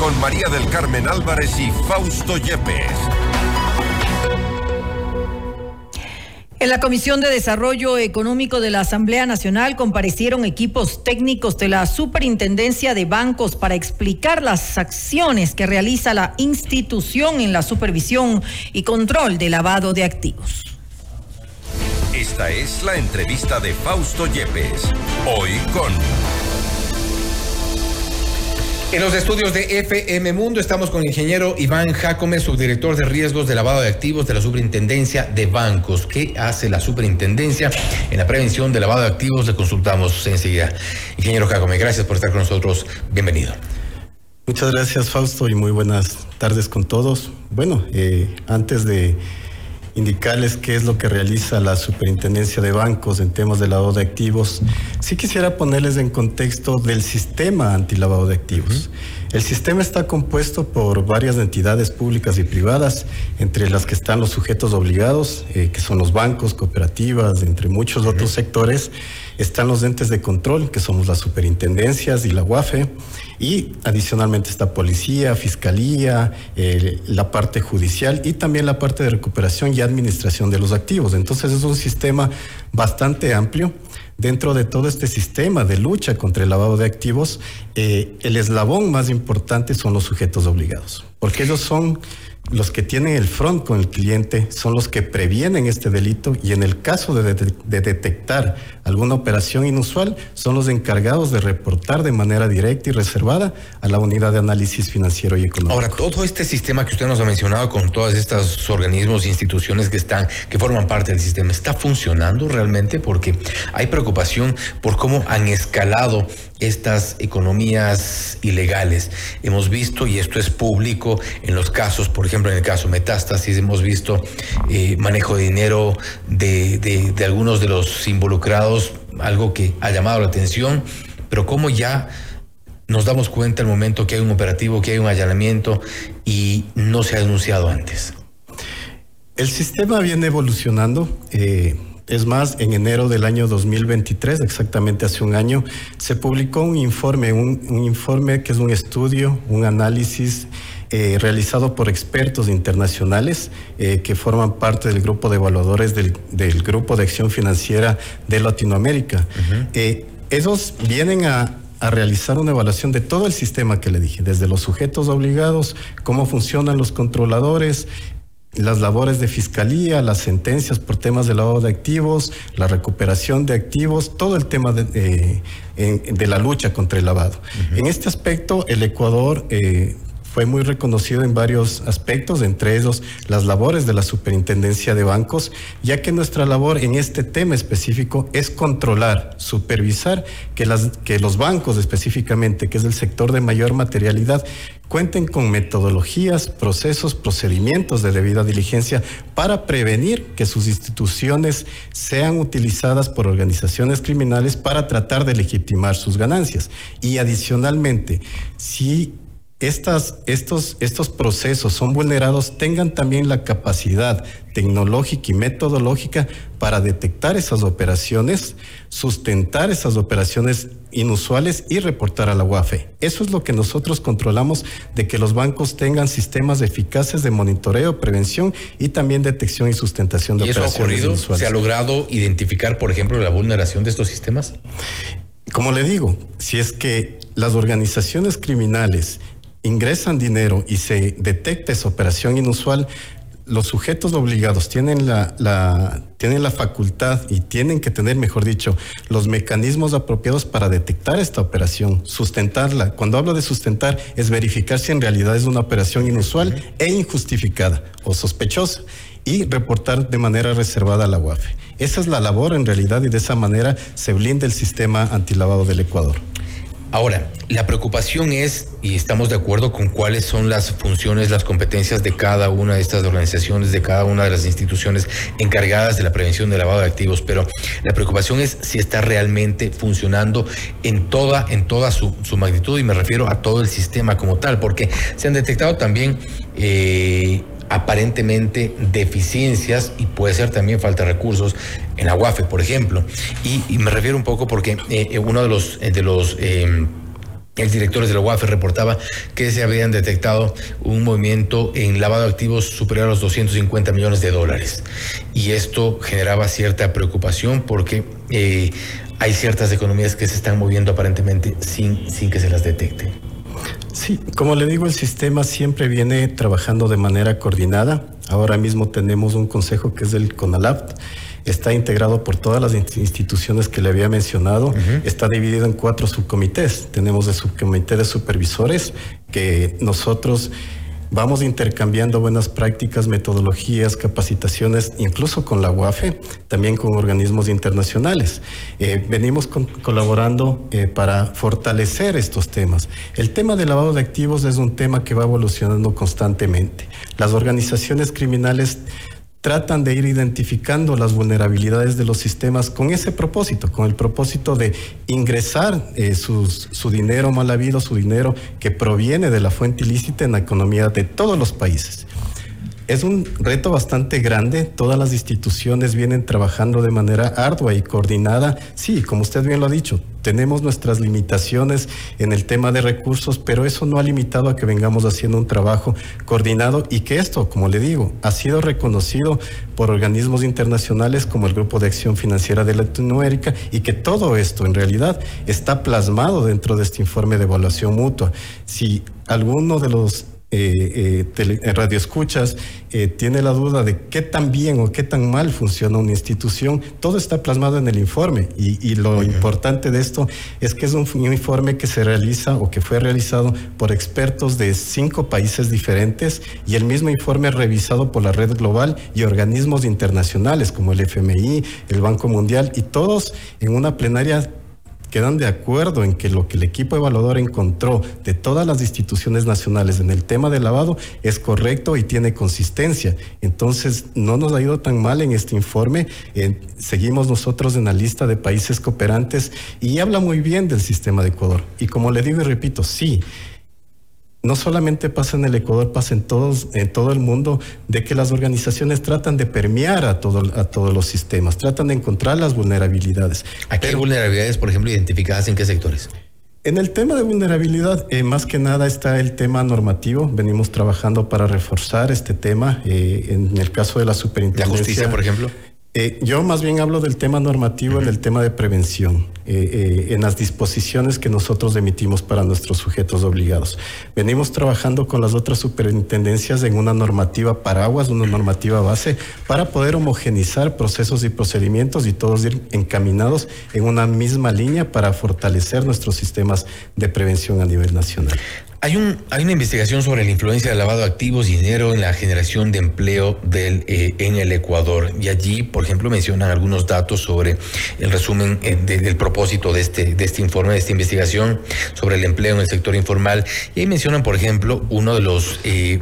con María del Carmen Álvarez y Fausto Yepes. En la Comisión de Desarrollo Económico de la Asamblea Nacional comparecieron equipos técnicos de la Superintendencia de Bancos para explicar las acciones que realiza la institución en la supervisión y control de lavado de activos. Esta es la entrevista de Fausto Yepes, hoy con... En los estudios de FM Mundo estamos con el ingeniero Iván Jacome, subdirector de riesgos de lavado de activos de la Superintendencia de Bancos. ¿Qué hace la Superintendencia en la prevención de lavado de activos? Le consultamos enseguida. Ingeniero Jacome, gracias por estar con nosotros. Bienvenido. Muchas gracias, Fausto, y muy buenas tardes con todos. Bueno, eh, antes de indicarles qué es lo que realiza la Superintendencia de Bancos en temas de lavado de activos, sí quisiera ponerles en contexto del sistema antilavado de activos. El sistema está compuesto por varias entidades públicas y privadas, entre las que están los sujetos obligados, eh, que son los bancos, cooperativas, entre muchos otros sectores. Están los entes de control, que somos las superintendencias y la UAFE. Y adicionalmente está policía, fiscalía, eh, la parte judicial y también la parte de recuperación y administración de los activos. Entonces es un sistema bastante amplio dentro de todo este sistema de lucha contra el lavado de activos, eh, el eslabón más importante son los sujetos obligados, porque ellos son los que tienen el front con el cliente son los que previenen este delito y en el caso de, detectar alguna operación inusual son los encargados de reportar de manera directa y reservada a la unidad de análisis financiero y económico. Ahora, todo este sistema que usted nos ha mencionado con todos estos organismos e instituciones que están, que forman parte del sistema, ¿está funcionando realmente? Porque hay preocupación por cómo han escalado estas economías ilegales. Hemos visto, y esto es público, en los casos, por ejemplo, en el caso Metástasis, hemos visto eh, manejo de dinero de, de, algunos de los involucrados, algo que ha llamado la atención, pero cómo ya nos damos cuenta el momento que hay un operativo, que hay un allanamiento y no se ha denunciado antes. El sistema viene evolucionando. Eh, es más, en enero del año 2023, exactamente hace un año, se publicó un informe, un, informe que es un estudio, un análisis eh, realizado por expertos internacionales eh, que forman parte del grupo de evaluadores del, Grupo de Acción Financiera de Latinoamérica. Eh, esos vienen a, a realizar una evaluación de todo el sistema que le dije, desde los sujetos obligados, cómo funcionan los controladores, las labores de fiscalía, las sentencias por temas de lavado de activos, la recuperación de activos, todo el tema de, de la lucha contra el lavado. En este aspecto, el Ecuador eh, fue muy reconocido en varios aspectos, entre ellos las labores de la Superintendencia de Bancos, ya que nuestra labor en este tema específico es controlar, supervisar que, las, que los bancos específicamente, que es el sector de mayor materialidad, cuenten con metodologías, procesos, procedimientos de debida diligencia para prevenir que sus instituciones sean utilizadas por organizaciones criminales para tratar de legitimar sus ganancias. Y adicionalmente, si estas, estos, estos procesos son vulnerados tengan también la capacidad tecnológica y metodológica para detectar esas operaciones, sustentar esas operaciones inusuales y reportar a la UAFE. Eso es lo que nosotros controlamos de que los bancos tengan sistemas eficaces de monitoreo, prevención y también detección y sustentación de ¿Y eso ha ocurrido? ¿Se ha logrado identificar, por ejemplo, la vulneración de estos sistemas? Como le digo, si es que las organizaciones criminales ingresan dinero y se detecta esa operación inusual, los sujetos obligados tienen la, tienen la facultad y tienen que tener, mejor dicho, los mecanismos apropiados para detectar esta operación, sustentarla. Cuando hablo de sustentar, es verificar si en realidad es una operación inusual e injustificada o sospechosa y reportar de manera reservada a la UAFE. Esa es la labor en realidad y de esa manera se blinda el sistema antilavado del Ecuador. Ahora, la preocupación es, y estamos de acuerdo con cuáles son las funciones, las competencias de cada una de estas organizaciones, de cada una de las instituciones encargadas de la prevención del lavado de activos, pero la preocupación es si está realmente funcionando en toda, en toda su, magnitud, y me refiero a todo el sistema como tal, porque se han detectado también eh, aparentemente deficiencias y puede ser también falta de recursos en la por ejemplo. Y, me refiero un poco porque eh, uno de los, de los director de la UAF reportaba que se habían detectado un movimiento en lavado de activos superior a los 250 millones de dólares. Y esto generaba cierta preocupación porque eh, hay ciertas economías que se están moviendo aparentemente sin, sin que se las detecte. Sí, como le digo, el sistema siempre viene trabajando de manera coordinada. Ahora mismo tenemos un consejo que es el CONALAPT está integrado por todas las instituciones que le había mencionado, está dividido en cuatro subcomités. Tenemos el subcomité de supervisores que nosotros vamos intercambiando buenas prácticas, metodologías, capacitaciones, incluso con la UAFE, también con organismos internacionales. Eh, venimos colaborando eh, para fortalecer estos temas. El tema del lavado de activos es un tema que va evolucionando constantemente. Las organizaciones criminales tratan de ir identificando las vulnerabilidades de los sistemas con ese propósito, con el propósito de ingresar eh, su dinero mal habido, su dinero que proviene de la fuente ilícita en la economía de todos los países. Es un reto bastante grande. Todas las instituciones vienen trabajando de manera ardua y coordinada. Sí, como usted bien lo ha dicho, tenemos nuestras limitaciones en el tema de recursos, pero eso no ha limitado a que vengamos haciendo un trabajo coordinado y que esto, como le digo, ha sido reconocido por organismos internacionales como el Grupo de Acción Financiera de Latinoamérica y que todo esto en realidad está plasmado dentro de este informe de evaluación mutua. Si alguno de los eh, eh, radio escuchas, eh, tiene la duda de qué tan bien o qué tan mal funciona una institución, todo está plasmado en el informe y, lo importante de esto es que es un, informe que se realiza o que fue realizado por expertos de cinco países diferentes y el mismo informe revisado por la red global y organismos internacionales como el FMI, el Banco Mundial y todos en una plenaria quedan de acuerdo en que lo que el equipo evaluador encontró de todas las instituciones nacionales en el tema del lavado es correcto y tiene consistencia. Entonces, no nos ha ido tan mal en este informe. seguimos nosotros en la lista de países cooperantes y habla muy bien del sistema de Ecuador. Y como le digo y repito, sí, no solamente pasa en el Ecuador, pasa en, todos, en todo el mundo, de que las organizaciones tratan de permear a, todo, a todos los sistemas, tratan de encontrar las vulnerabilidades. ¿A qué vulnerabilidades, por ejemplo, identificadas en qué sectores? En el tema de vulnerabilidad, eh, más que nada está el tema normativo. Venimos trabajando para reforzar este tema. Eh, en el caso de la superintendencia. ¿La justicia, por ejemplo? Eh, yo más bien hablo del tema normativo en el tema de prevención, eh, eh, en las disposiciones que nosotros emitimos para nuestros sujetos obligados. Venimos trabajando con las otras superintendencias en una normativa paraguas, una normativa base, para poder homogenizar procesos y procedimientos y todos ir encaminados en una misma línea para fortalecer nuestros sistemas de prevención a nivel nacional. Hay, un, hay una investigación sobre la influencia del lavado de activos y dinero en la generación de empleo del, eh, en el Ecuador. Y allí, por ejemplo, mencionan algunos datos sobre el resumen eh, del propósito de este, de este informe, de esta investigación sobre el empleo en el sector informal. Y ahí mencionan, por ejemplo, uno de los, eh,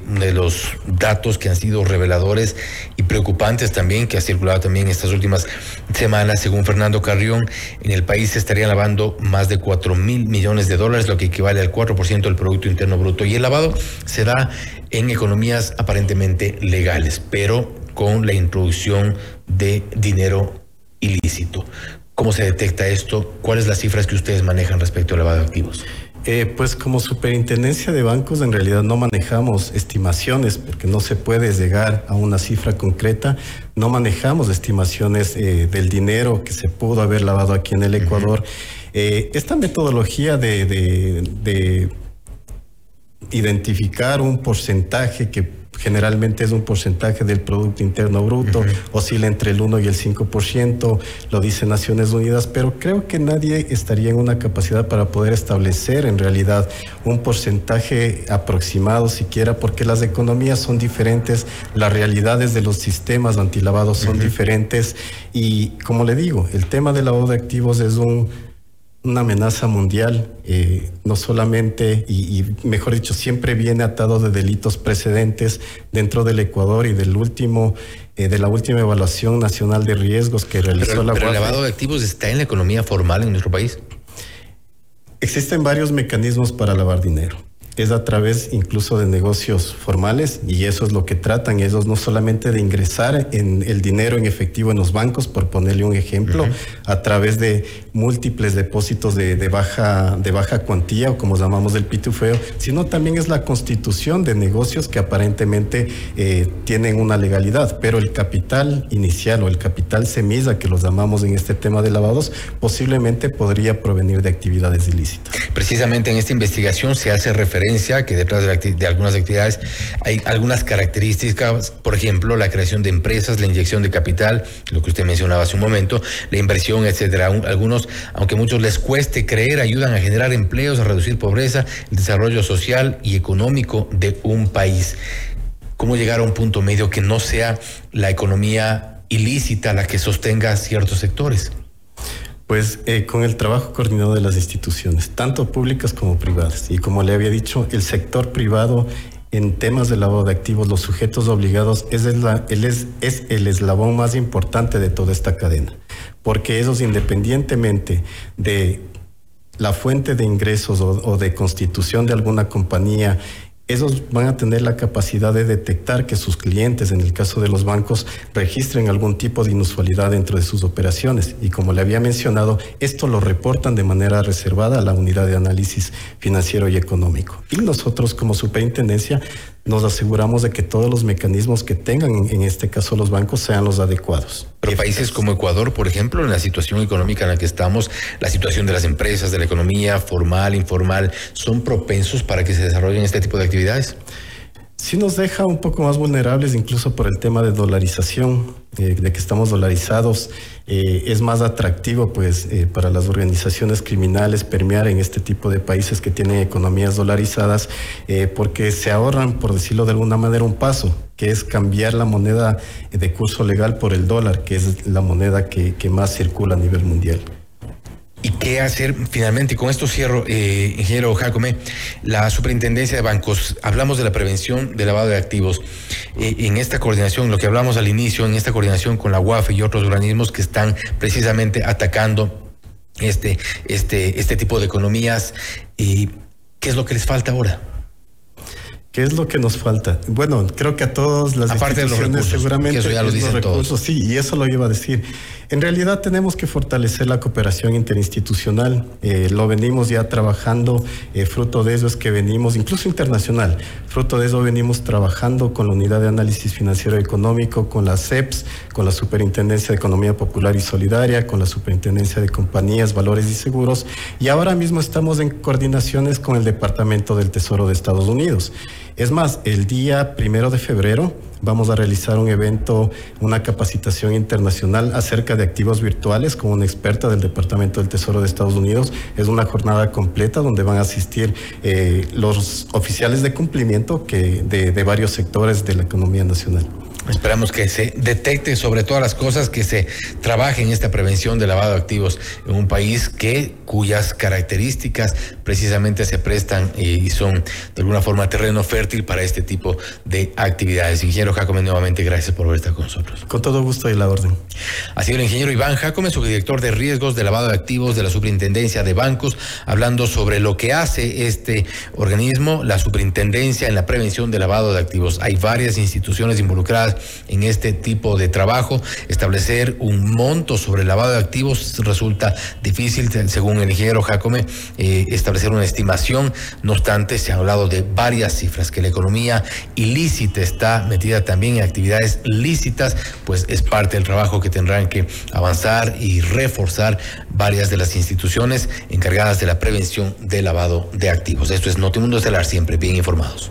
datos que han sido reveladores y preocupantes también, que ha circulado también estas últimas semanas, según Fernando Carrión, en el país se estarían lavando más de 4 mil millones de dólares, lo que equivale al 4% del Producto Interno Bruto. Y el lavado se da en economías aparentemente legales, pero con la introducción de dinero ilícito. ¿Cómo se detecta esto? ¿Cuáles las cifras que ustedes manejan respecto al lavado de activos? Eh, pues como superintendencia de bancos en realidad no manejamos estimaciones porque no se puede llegar a una cifra concreta, no manejamos estimaciones eh, del dinero que se pudo haber lavado aquí en el Ecuador. Eh, esta metodología de, de identificar un porcentaje que generalmente es un porcentaje del Producto Interno Bruto, oscila entre el 1 y el 5%, lo dice Naciones Unidas, pero creo que nadie estaría en una capacidad para poder establecer en realidad un porcentaje aproximado siquiera, porque las economías son diferentes, las realidades de los sistemas antilavados son diferentes y como le digo, el tema del lavado de activos es un una amenaza mundial, eh, no solamente, y, mejor dicho, siempre viene atado de delitos precedentes dentro del Ecuador y del último, eh, de la última evaluación nacional de riesgos que realizó la Pero el lavado de activos está en la economía formal en nuestro país. Existen varios mecanismos para lavar dinero. Es a través incluso de negocios formales y eso es lo que tratan ellos no solamente de ingresar en el dinero en efectivo en los bancos por ponerle un ejemplo a través de múltiples depósitos de, baja de baja cuantía o como llamamos del pitufeo sino también es la constitución de negocios que aparentemente eh, tienen una legalidad. Pero el capital inicial o el capital semilla que los llamamos en este tema de lavados posiblemente podría provenir de actividades ilícitas. Precisamente en esta investigación se hace referencia que detrás de, algunas actividades hay algunas características, por ejemplo, la creación de empresas, la inyección de capital, lo que usted mencionaba hace un momento, la inversión, etcétera. Algunos, aunque muchos les cueste creer, ayudan a generar empleos, a reducir pobreza, el desarrollo social y económico de un país. ¿Cómo llegar a un punto medio que no sea la economía ilícita la que sostenga ciertos sectores? Pues eh, con el trabajo coordinado de las instituciones, tanto públicas como privadas. Y como le había dicho, el sector privado en temas de lavado de activos, los sujetos obligados, es el, es, el eslabón más importante de toda esta cadena. Porque ellos, independientemente de la fuente de ingresos o de constitución de alguna compañía esos van a tener la capacidad de detectar que sus clientes, en el caso de los bancos, registren algún tipo de inusualidad dentro de sus operaciones. Y como le había mencionado, esto lo reportan de manera reservada a la unidad de análisis financiero y económico. Y nosotros como superintendencia nos aseguramos de que todos los mecanismos que tengan, en este caso los bancos, sean los adecuados. Pero países como Ecuador, por ejemplo, en la situación económica en la que estamos, la situación de las empresas, de la economía formal, informal, ¿son propensos para que se desarrollen este tipo de actividades? Sí nos deja un poco más vulnerables incluso por el tema de dolarización, eh, de que estamos dolarizados. Eh, es más atractivo pues eh, para las organizaciones criminales permear en este tipo de países que tienen economías dolarizadas porque se ahorran, por decirlo de alguna manera, un paso, que es cambiar la moneda de curso legal por el dólar, que es la moneda que más circula a nivel mundial. ¿Y qué hacer finalmente? Y con esto cierro, eh, ingeniero Jacome, la superintendencia de bancos, hablamos de la prevención del lavado de activos. Eh, en esta coordinación, lo que hablamos al inicio, en esta coordinación con la UAF y otros organismos que están precisamente atacando este, este, este tipo de economías, ¿qué es lo que les falta ahora? ¿Qué es lo que nos falta? Bueno, creo que a todos las Aparte instituciones de los recursos, seguramente eso ya lo dicen todos. sí, y eso lo iba a decir. En realidad tenemos que fortalecer la cooperación interinstitucional. Eh, lo venimos ya trabajando, eh, fruto de eso es que venimos, incluso internacional, fruto de eso venimos trabajando con la Unidad de Análisis Financiero y Económico, con la CEPS, con la Superintendencia de Economía Popular y Solidaria, con la Superintendencia de Compañías, Valores y Seguros, y ahora mismo estamos en coordinaciones con el Departamento del Tesoro de Estados Unidos. Es más, el día primero de febrero, Vamos a realizar un evento, una capacitación internacional acerca de activos virtuales con una experta del Departamento del Tesoro de Estados Unidos. Es una jornada completa donde van a asistir eh, los oficiales de cumplimiento de varios sectores de la economía nacional. Esperamos que se detecte sobre todas las cosas, que se trabaje en esta prevención de lavado de activos en un país que cuyas características precisamente se prestan y son de alguna forma terreno fértil para este tipo de actividades. Ingeniero Jacome, nuevamente gracias por estar con nosotros. Con todo gusto y la orden. Ha sido el ingeniero Iván Jacome, subdirector de riesgos de lavado de activos de la Superintendencia de Bancos, hablando sobre lo que hace este organismo, la Superintendencia en la prevención de lavado de activos. Hay varias instituciones involucradas en este tipo de trabajo. Establecer un monto sobre el lavado de activos resulta difícil, según el ingeniero Jacome, eh, establecer una estimación. No obstante, se ha hablado de varias cifras, que la economía ilícita está metida también en actividades lícitas, pues es parte del trabajo que tendrán que avanzar y reforzar varias de las instituciones encargadas de la prevención del lavado de activos. Esto es Notimundo Estelar, siempre bien informados.